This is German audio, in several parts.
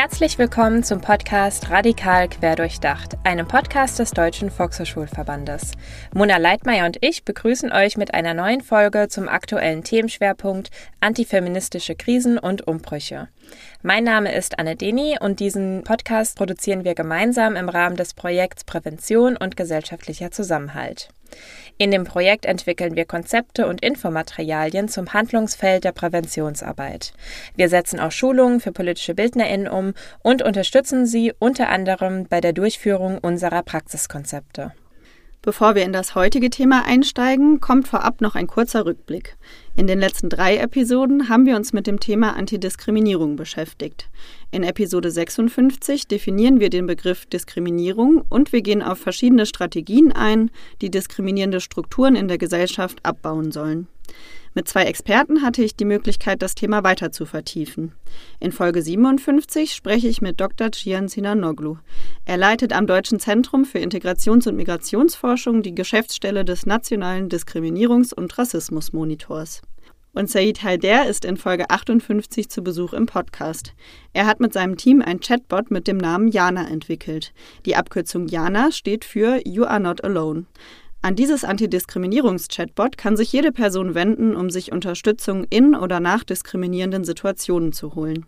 Herzlich willkommen zum Podcast Radikal Querdurchdacht, einem Podcast des Deutschen Volkshochschulverbandes. Mona Leitmeier und ich begrüßen euch mit einer neuen Folge zum aktuellen Themenschwerpunkt Antifeministische Krisen und Umbrüche. Mein Name ist Anne Deni und diesen Podcast produzieren wir gemeinsam im Rahmen des Projekts Prävention und gesellschaftlicher Zusammenhalt. In dem Projekt entwickeln wir Konzepte und Infomaterialien zum Handlungsfeld der Präventionsarbeit. Wir setzen auch Schulungen für politische BildnerInnen um und unterstützen sie unter anderem bei der Durchführung unserer Praxiskonzepte. Bevor wir in das heutige Thema einsteigen, kommt vorab noch ein kurzer Rückblick. In den letzten drei Episoden haben wir uns mit dem Thema Antidiskriminierung beschäftigt. In Episode 56 definieren wir den Begriff Diskriminierung und wir gehen auf verschiedene Strategien ein, die diskriminierende Strukturen in der Gesellschaft abbauen sollen. Mit zwei Experten hatte ich die Möglichkeit, das Thema weiter zu vertiefen. In Folge 57 spreche ich mit Dr. Cihan Sinanoglu. Er leitet am Deutschen Zentrum für Integrations- und Migrationsforschung die Geschäftsstelle des Nationalen Diskriminierungs- und Rassismusmonitors. Und Said Haider ist in Folge 58 zu Besuch im Podcast. Er hat mit seinem Team ein Chatbot mit dem Namen Jana entwickelt. Die Abkürzung Jana steht für You Are Not Alone. An dieses Antidiskriminierungs-Chatbot kann sich jede Person wenden, um sich Unterstützung in oder nach diskriminierenden Situationen zu holen.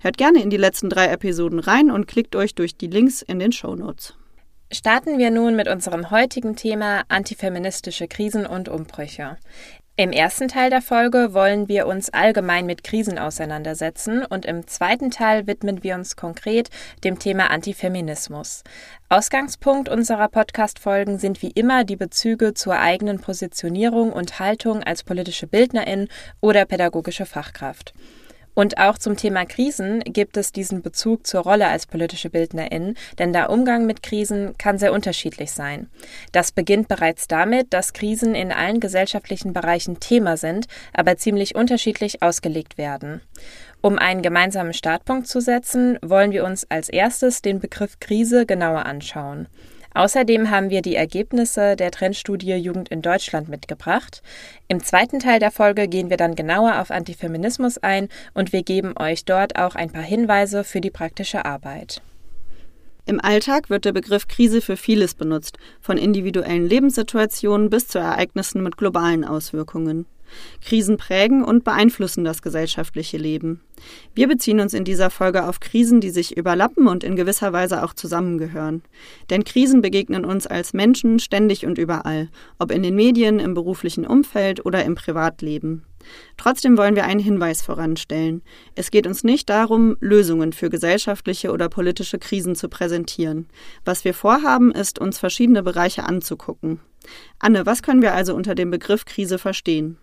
Hört gerne in die letzten drei Episoden rein und klickt euch durch die Links in den Show Notes. Starten wir nun mit unserem heutigen Thema antifeministische Krisen und Umbrüche. Im ersten Teil der Folge wollen wir uns allgemein mit Krisen auseinandersetzen und im zweiten Teil widmen wir uns konkret dem Thema Antifeminismus. Ausgangspunkt unserer Podcast-Folgen sind wie immer die Bezüge zur eigenen Positionierung und Haltung als politische Bildnerin oder pädagogische Fachkraft. Und auch zum Thema Krisen gibt es diesen Bezug zur Rolle als politische Bildnerin, denn der Umgang mit Krisen kann sehr unterschiedlich sein. Das beginnt bereits damit, dass Krisen in allen gesellschaftlichen Bereichen Thema sind, aber ziemlich unterschiedlich ausgelegt werden. Um einen gemeinsamen Startpunkt zu setzen, wollen wir uns als erstes den Begriff Krise genauer anschauen. Außerdem haben wir die Ergebnisse der Trendstudie Jugend in Deutschland mitgebracht. Im zweiten Teil der Folge gehen wir dann genauer auf Antifeminismus ein und wir geben euch dort auch ein paar Hinweise für die praktische Arbeit. Im Alltag wird der Begriff Krise für vieles benutzt, von individuellen Lebenssituationen bis zu Ereignissen mit globalen Auswirkungen. Krisen prägen und beeinflussen das gesellschaftliche Leben. Wir beziehen uns in dieser Folge auf Krisen, die sich überlappen und in gewisser Weise auch zusammengehören. Denn Krisen begegnen uns als Menschen ständig und überall, ob in den Medien, im beruflichen Umfeld oder im Privatleben. Trotzdem wollen wir einen Hinweis voranstellen. Es geht uns nicht darum, Lösungen für gesellschaftliche oder politische Krisen zu präsentieren. Was wir vorhaben, ist, uns verschiedene Bereiche anzugucken. Anne, was können wir also unter dem Begriff Krise verstehen?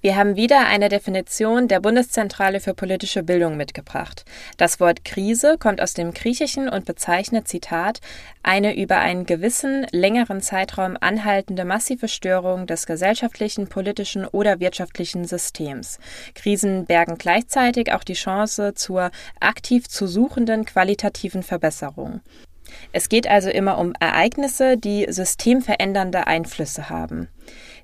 Wir haben wieder eine Definition der Bundeszentrale für politische Bildung mitgebracht. Das Wort Krise kommt aus dem Griechischen und bezeichnet, Zitat, eine über einen gewissen längeren Zeitraum anhaltende massive Störung des gesellschaftlichen, politischen oder wirtschaftlichen Systems. Krisen bergen gleichzeitig auch die Chance zur aktiv zu suchenden qualitativen Verbesserung. Es geht also immer um Ereignisse, die systemverändernde Einflüsse haben.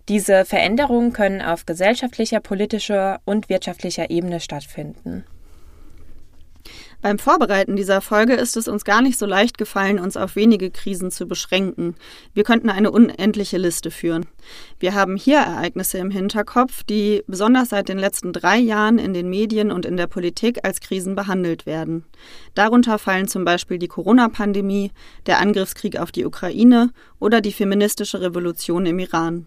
Diese Veränderungen können auf gesellschaftlicher, politischer und wirtschaftlicher Ebene stattfinden. Beim Vorbereiten dieser Folge ist es uns gar nicht so leicht gefallen, uns auf wenige Krisen zu beschränken. Wir könnten eine unendliche Liste führen. Wir haben hier Ereignisse im Hinterkopf, die besonders seit den letzten drei Jahren in den Medien und in der Politik als Krisen behandelt werden. Darunter fallen zum Beispiel die Corona-Pandemie, der Angriffskrieg auf die Ukraine oder die feministische Revolution im Iran.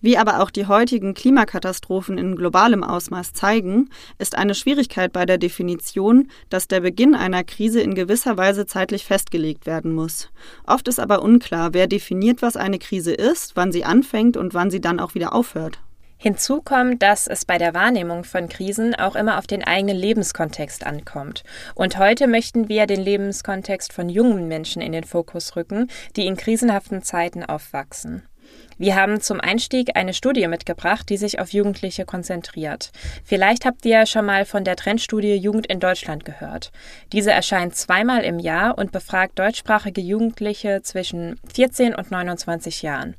Wie aber auch die heutigen Klimakatastrophen in globalem Ausmaß zeigen, ist eine Schwierigkeit bei der Definition, dass der Beginn einer Krise in gewisser Weise zeitlich festgelegt werden muss. Oft ist aber unklar, wer definiert, was eine Krise ist, wann sie anfängt und wann sie dann auch wieder aufhört. Hinzu kommt, dass es bei der Wahrnehmung von Krisen auch immer auf den eigenen Lebenskontext ankommt. Und heute möchten wir den Lebenskontext von jungen Menschen in den Fokus rücken, die in krisenhaften Zeiten aufwachsen. Wir haben zum Einstieg eine Studie mitgebracht, die sich auf Jugendliche konzentriert. Vielleicht habt ihr schon mal von der Trendstudie Jugend in Deutschland gehört. Diese erscheint zweimal im Jahr und befragt deutschsprachige Jugendliche zwischen 14 und 29 Jahren.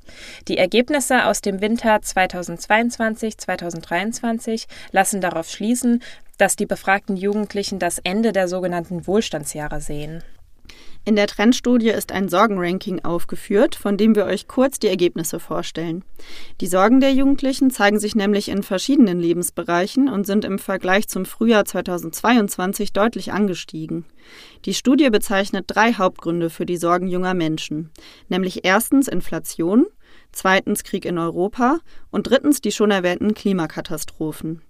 Die Ergebnisse aus dem Winter 2022-2023 lassen darauf schließen, dass die befragten Jugendlichen das Ende der sogenannten Wohlstandsjahre sehen. In der Trendstudie ist ein Sorgenranking aufgeführt, von dem wir euch kurz die Ergebnisse vorstellen. Die Sorgen der Jugendlichen zeigen sich nämlich in verschiedenen Lebensbereichen und sind im Vergleich zum Frühjahr 2022 deutlich angestiegen. Die Studie bezeichnet drei Hauptgründe für die Sorgen junger Menschen, nämlich erstens Inflation, zweitens Krieg in Europa und drittens die schon erwähnten Klimakatastrophen.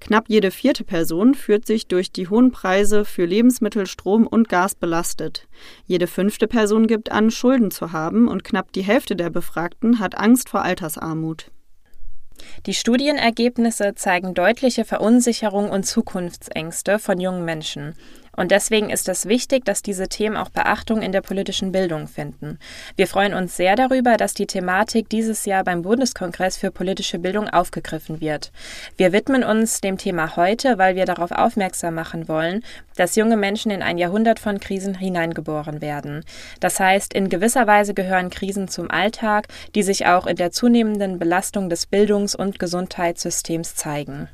Knapp jede vierte Person fühlt sich durch die hohen Preise für Lebensmittel, Strom und Gas belastet. Jede fünfte Person gibt an, Schulden zu haben und knapp die Hälfte der Befragten hat Angst vor Altersarmut. Die Studienergebnisse zeigen deutliche Verunsicherung und Zukunftsängste von jungen Menschen. Und deswegen ist es wichtig, dass diese Themen auch Beachtung in der politischen Bildung finden. Wir freuen uns sehr darüber, dass die Thematik dieses Jahr beim Bundeskongress für politische Bildung aufgegriffen wird. Wir widmen uns dem Thema heute, weil wir darauf aufmerksam machen wollen, dass junge Menschen in ein Jahrhundert von Krisen hineingeboren werden. Das heißt, in gewisser Weise gehören Krisen zum Alltag, die sich auch in der zunehmenden Belastung des Bildungs- und Gesundheitssystems zeigen.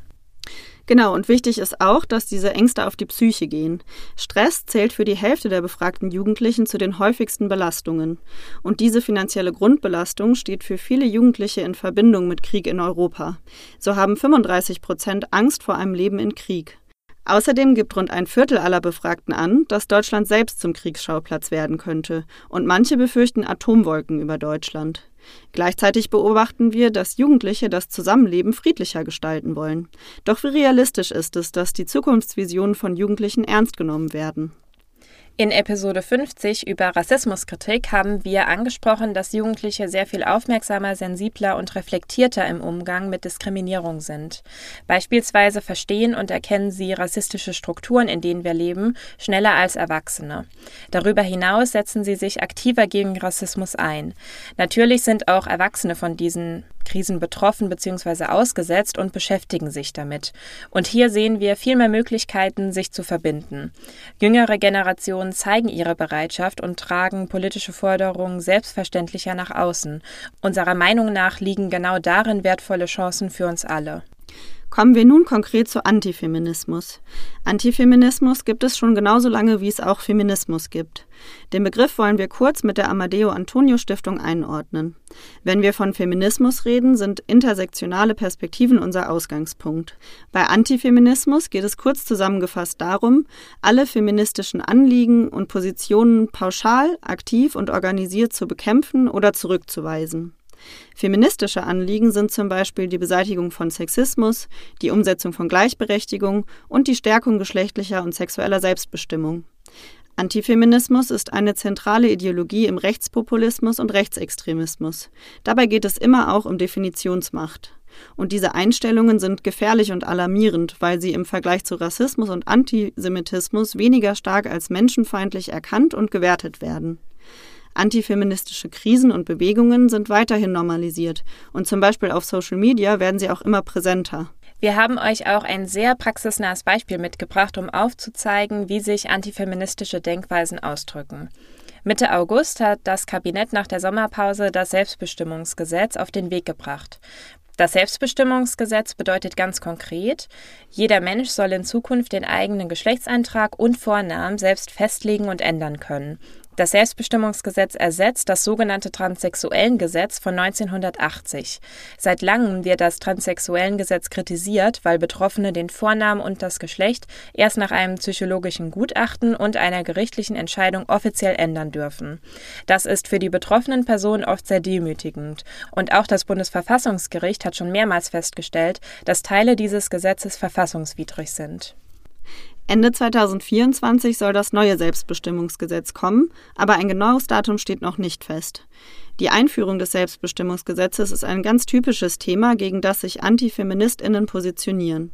Genau, und wichtig ist auch, dass diese Ängste auf die Psyche gehen. Stress zählt für die Hälfte der befragten Jugendlichen zu den häufigsten Belastungen. Und diese finanzielle Grundbelastung steht für viele Jugendliche in Verbindung mit Krieg in Europa. So haben 35 Prozent Angst vor einem Leben in Krieg. Außerdem gibt rund ein Viertel aller Befragten an, dass Deutschland selbst zum Kriegsschauplatz werden könnte, und manche befürchten Atomwolken über Deutschland. Gleichzeitig beobachten wir, dass Jugendliche das Zusammenleben friedlicher gestalten wollen. Doch wie realistisch ist es, dass die Zukunftsvisionen von Jugendlichen ernst genommen werden? In Episode 50 über Rassismuskritik haben wir angesprochen, dass Jugendliche sehr viel aufmerksamer, sensibler und reflektierter im Umgang mit Diskriminierung sind. Beispielsweise verstehen und erkennen sie rassistische Strukturen, in denen wir leben, schneller als Erwachsene. Darüber hinaus setzen sie sich aktiver gegen Rassismus ein. Natürlich sind auch Erwachsene von diesen Krisen betroffen bzw. ausgesetzt und beschäftigen sich damit. Und hier sehen wir viel mehr Möglichkeiten, sich zu verbinden. Jüngere Generationen zeigen ihre Bereitschaft und tragen politische Forderungen selbstverständlicher nach außen. Unserer Meinung nach liegen genau darin wertvolle Chancen für uns alle. Kommen wir nun konkret zu Antifeminismus. Antifeminismus gibt es schon genauso lange, wie es auch Feminismus gibt. Den Begriff wollen wir kurz mit der Amadeo Antonio Stiftung einordnen. Wenn wir von Feminismus reden, sind intersektionale Perspektiven unser Ausgangspunkt. Bei Antifeminismus geht es kurz zusammengefasst darum, alle feministischen Anliegen und Positionen pauschal, aktiv und organisiert zu bekämpfen oder zurückzuweisen. Feministische Anliegen sind zum Beispiel die Beseitigung von Sexismus, die Umsetzung von Gleichberechtigung und die Stärkung geschlechtlicher und sexueller Selbstbestimmung. Antifeminismus ist eine zentrale Ideologie im Rechtspopulismus und Rechtsextremismus. Dabei geht es immer auch um Definitionsmacht. Und diese Einstellungen sind gefährlich und alarmierend, weil sie im Vergleich zu Rassismus und Antisemitismus weniger stark als menschenfeindlich erkannt und gewertet werden. Antifeministische Krisen und Bewegungen sind weiterhin normalisiert und zum Beispiel auf Social Media werden sie auch immer präsenter. Wir haben euch auch ein sehr praxisnahes Beispiel mitgebracht, um aufzuzeigen, wie sich antifeministische Denkweisen ausdrücken. Mitte August hat das Kabinett nach der Sommerpause das Selbstbestimmungsgesetz auf den Weg gebracht. Das Selbstbestimmungsgesetz bedeutet ganz konkret, jeder Mensch soll in Zukunft den eigenen Geschlechtseintrag und Vornamen selbst festlegen und ändern können. Das Selbstbestimmungsgesetz ersetzt das sogenannte Transsexuellengesetz von 1980. Seit langem wird das Transsexuellengesetz kritisiert, weil Betroffene den Vornamen und das Geschlecht erst nach einem psychologischen Gutachten und einer gerichtlichen Entscheidung offiziell ändern dürfen. Das ist für die betroffenen Personen oft sehr demütigend. Und auch das Bundesverfassungsgericht hat schon mehrmals festgestellt, dass Teile dieses Gesetzes verfassungswidrig sind. Ende 2024 soll das neue Selbstbestimmungsgesetz kommen, aber ein genaues Datum steht noch nicht fest. Die Einführung des Selbstbestimmungsgesetzes ist ein ganz typisches Thema, gegen das sich Antifeministinnen positionieren.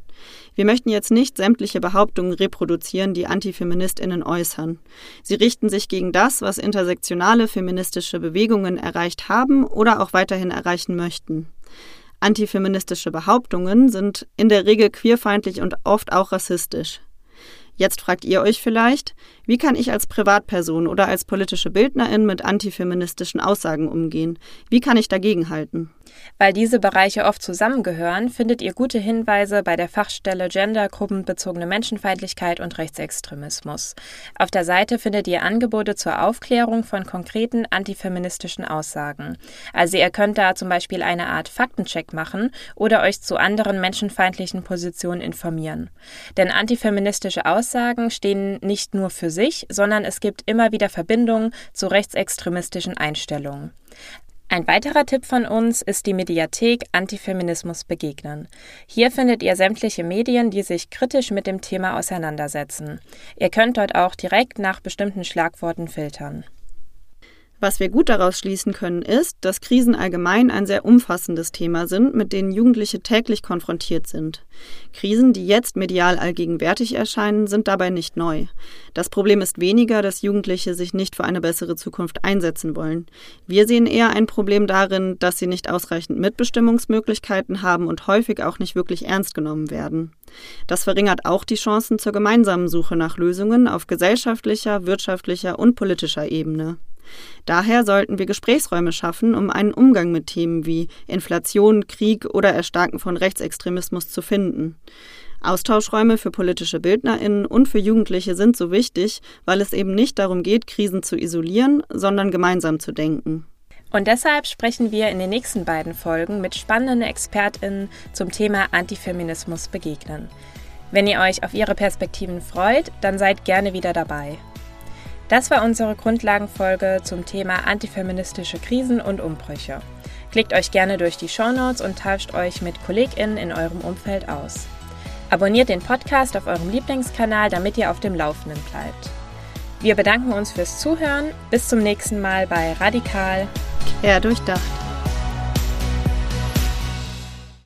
Wir möchten jetzt nicht sämtliche Behauptungen reproduzieren, die Antifeministinnen äußern. Sie richten sich gegen das, was intersektionale feministische Bewegungen erreicht haben oder auch weiterhin erreichen möchten. Antifeministische Behauptungen sind in der Regel queerfeindlich und oft auch rassistisch. Jetzt fragt ihr euch vielleicht, wie kann ich als Privatperson oder als politische Bildnerin mit antifeministischen Aussagen umgehen? Wie kann ich dagegenhalten? Weil diese Bereiche oft zusammengehören, findet ihr gute Hinweise bei der Fachstelle Gender, gruppenbezogene Menschenfeindlichkeit und Rechtsextremismus. Auf der Seite findet ihr Angebote zur Aufklärung von konkreten antifeministischen Aussagen. Also ihr könnt da zum Beispiel eine Art Faktencheck machen oder euch zu anderen menschenfeindlichen Positionen informieren. Denn antifeministische Aussagen stehen nicht nur für sich, sondern es gibt immer wieder Verbindungen zu rechtsextremistischen Einstellungen. Ein weiterer Tipp von uns ist die Mediathek Antifeminismus begegnen. Hier findet ihr sämtliche Medien, die sich kritisch mit dem Thema auseinandersetzen. Ihr könnt dort auch direkt nach bestimmten Schlagworten filtern. Was wir gut daraus schließen können, ist, dass Krisen allgemein ein sehr umfassendes Thema sind, mit denen Jugendliche täglich konfrontiert sind. Krisen, die jetzt medial allgegenwärtig erscheinen, sind dabei nicht neu. Das Problem ist weniger, dass Jugendliche sich nicht für eine bessere Zukunft einsetzen wollen. Wir sehen eher ein Problem darin, dass sie nicht ausreichend Mitbestimmungsmöglichkeiten haben und häufig auch nicht wirklich ernst genommen werden. Das verringert auch die Chancen zur gemeinsamen Suche nach Lösungen auf gesellschaftlicher, wirtschaftlicher und politischer Ebene. Daher sollten wir Gesprächsräume schaffen, um einen Umgang mit Themen wie Inflation, Krieg oder Erstarken von Rechtsextremismus zu finden. Austauschräume für politische Bildnerinnen und für Jugendliche sind so wichtig, weil es eben nicht darum geht, Krisen zu isolieren, sondern gemeinsam zu denken. Und deshalb sprechen wir in den nächsten beiden Folgen mit spannenden Expertinnen zum Thema Antifeminismus begegnen. Wenn ihr euch auf ihre Perspektiven freut, dann seid gerne wieder dabei. Das war unsere Grundlagenfolge zum Thema antifeministische Krisen und Umbrüche. Klickt euch gerne durch die Shownotes und tauscht euch mit KollegInnen in eurem Umfeld aus. Abonniert den Podcast auf eurem Lieblingskanal, damit ihr auf dem Laufenden bleibt. Wir bedanken uns fürs Zuhören. Bis zum nächsten Mal bei Radikal. Quer durchdacht.